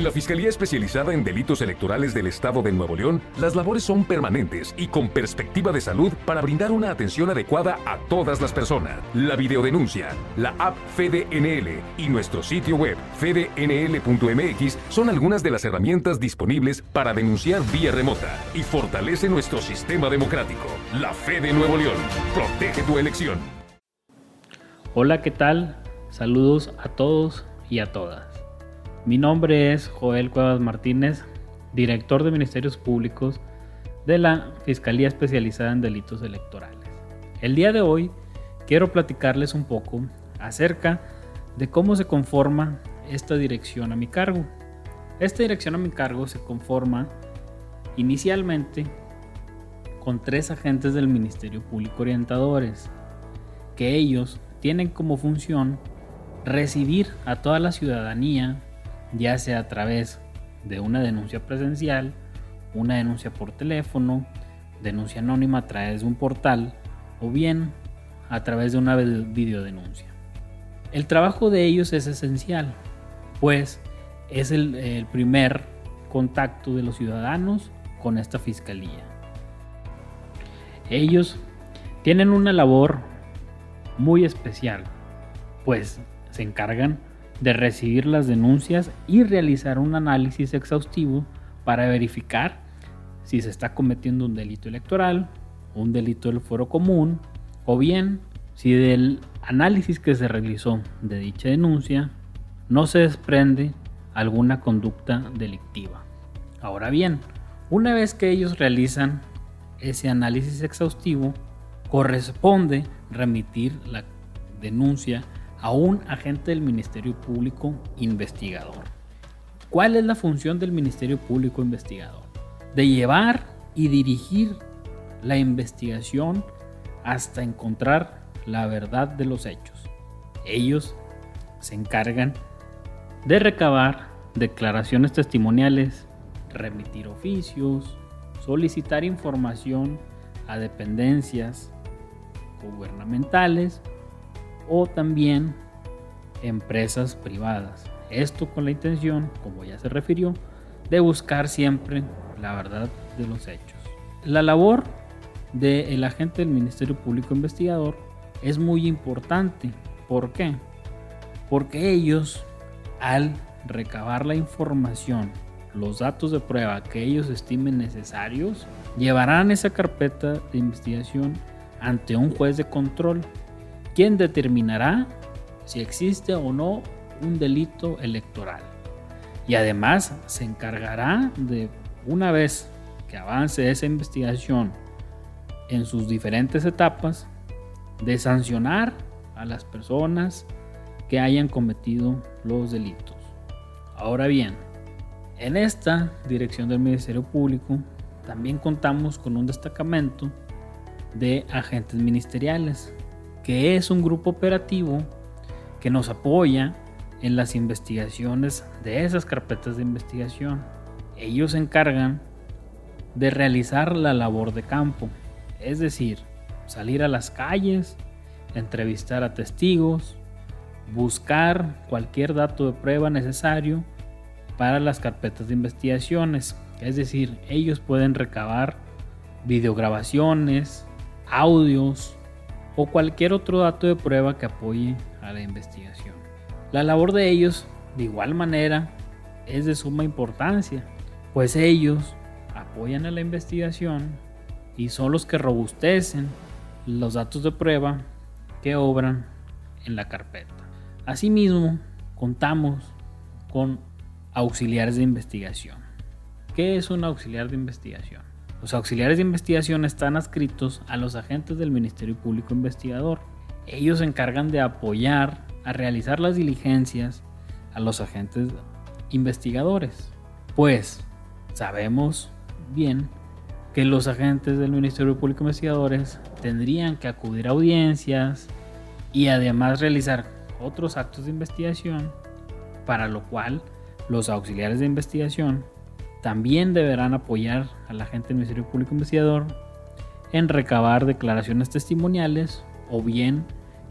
En la Fiscalía Especializada en Delitos Electorales del Estado de Nuevo León, las labores son permanentes y con perspectiva de salud para brindar una atención adecuada a todas las personas. La videodenuncia, la app FedeNL y nuestro sitio web fedenl.mx son algunas de las herramientas disponibles para denunciar vía remota y fortalece nuestro sistema democrático. La Fe de Nuevo León. Protege tu elección. Hola, ¿qué tal? Saludos a todos y a todas. Mi nombre es Joel Cuevas Martínez, director de Ministerios Públicos de la Fiscalía Especializada en Delitos Electorales. El día de hoy quiero platicarles un poco acerca de cómo se conforma esta dirección a mi cargo. Esta dirección a mi cargo se conforma inicialmente con tres agentes del Ministerio Público Orientadores, que ellos tienen como función recibir a toda la ciudadanía ya sea a través de una denuncia presencial, una denuncia por teléfono, denuncia anónima a través de un portal o bien a través de una videodenuncia. El trabajo de ellos es esencial, pues es el, el primer contacto de los ciudadanos con esta fiscalía. Ellos tienen una labor muy especial, pues se encargan de recibir las denuncias y realizar un análisis exhaustivo para verificar si se está cometiendo un delito electoral, un delito del foro común, o bien si del análisis que se realizó de dicha denuncia no se desprende alguna conducta delictiva. Ahora bien, una vez que ellos realizan ese análisis exhaustivo, corresponde remitir la denuncia a un agente del Ministerio Público investigador. ¿Cuál es la función del Ministerio Público investigador? De llevar y dirigir la investigación hasta encontrar la verdad de los hechos. Ellos se encargan de recabar declaraciones testimoniales, remitir oficios, solicitar información a dependencias gubernamentales o también empresas privadas. Esto con la intención, como ya se refirió, de buscar siempre la verdad de los hechos. La labor del agente del Ministerio Público Investigador es muy importante. ¿Por qué? Porque ellos, al recabar la información, los datos de prueba que ellos estimen necesarios, llevarán esa carpeta de investigación ante un juez de control ¿Quién determinará si existe o no un delito electoral. Y además se encargará de, una vez que avance esa investigación en sus diferentes etapas, de sancionar a las personas que hayan cometido los delitos. Ahora bien, en esta dirección del Ministerio Público también contamos con un destacamento de agentes ministeriales que es un grupo operativo que nos apoya en las investigaciones de esas carpetas de investigación. Ellos se encargan de realizar la labor de campo, es decir, salir a las calles, entrevistar a testigos, buscar cualquier dato de prueba necesario para las carpetas de investigaciones. Es decir, ellos pueden recabar videograbaciones, audios, o cualquier otro dato de prueba que apoye a la investigación. La labor de ellos, de igual manera, es de suma importancia, pues ellos apoyan a la investigación y son los que robustecen los datos de prueba que obran en la carpeta. Asimismo, contamos con auxiliares de investigación. ¿Qué es un auxiliar de investigación? Los auxiliares de investigación están adscritos a los agentes del Ministerio Público Investigador. Ellos se encargan de apoyar a realizar las diligencias a los agentes investigadores. Pues sabemos bien que los agentes del Ministerio Público Investigadores tendrían que acudir a audiencias y además realizar otros actos de investigación, para lo cual los auxiliares de investigación también deberán apoyar a la gente del Ministerio Público Investigador en recabar declaraciones testimoniales o bien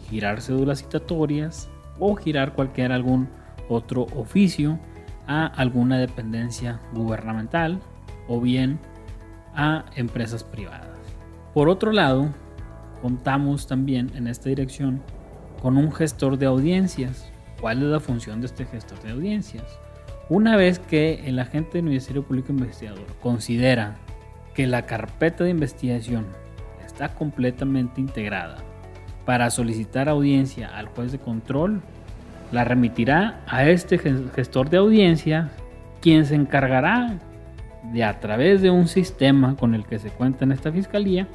girar cédulas citatorias o girar cualquier algún otro oficio a alguna dependencia gubernamental o bien a empresas privadas. Por otro lado, contamos también en esta dirección con un gestor de audiencias. ¿Cuál es la función de este gestor de audiencias? Una vez que el agente del Ministerio Público Investigador considera que la carpeta de investigación está completamente integrada para solicitar audiencia al juez de control, la remitirá a este gestor de audiencia, quien se encargará de a través de un sistema con el que se cuenta en esta fiscalía,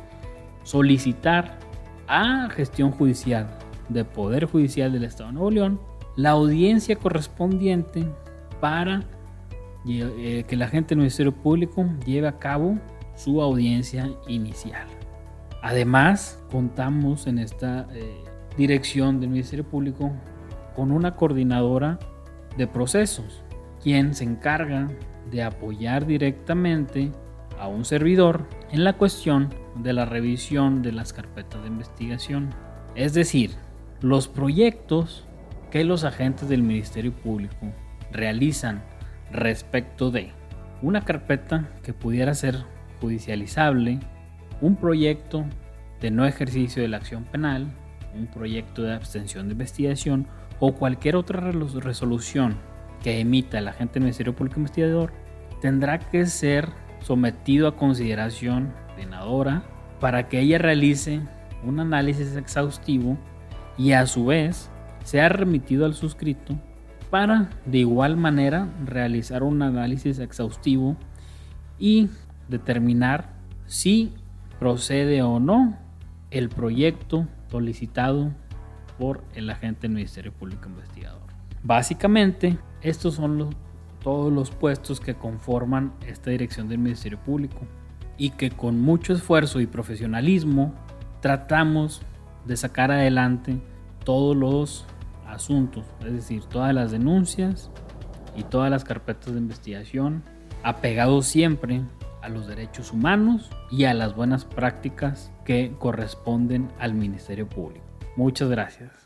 solicitar a gestión judicial de Poder Judicial del Estado de Nuevo León la audiencia correspondiente para eh, que la gente del Ministerio Público lleve a cabo su audiencia inicial. Además, contamos en esta eh, dirección del Ministerio Público con una coordinadora de procesos, quien se encarga de apoyar directamente a un servidor en la cuestión de la revisión de las carpetas de investigación. Es decir, los proyectos que los agentes del Ministerio Público realizan respecto de una carpeta que pudiera ser judicializable, un proyecto de no ejercicio de la acción penal, un proyecto de abstención de investigación o cualquier otra resolución que emita el agente del Ministerio Público Investigador tendrá que ser sometido a consideración ordenadora para que ella realice un análisis exhaustivo y a su vez sea remitido al suscrito para de igual manera realizar un análisis exhaustivo y determinar si procede o no el proyecto solicitado por el agente del Ministerio Público Investigador. Básicamente, estos son todos los puestos que conforman esta dirección del Ministerio Público y que con mucho esfuerzo y profesionalismo tratamos de sacar adelante todos los asuntos, es decir, todas las denuncias y todas las carpetas de investigación, apegados siempre a los derechos humanos y a las buenas prácticas que corresponden al Ministerio Público. Muchas gracias.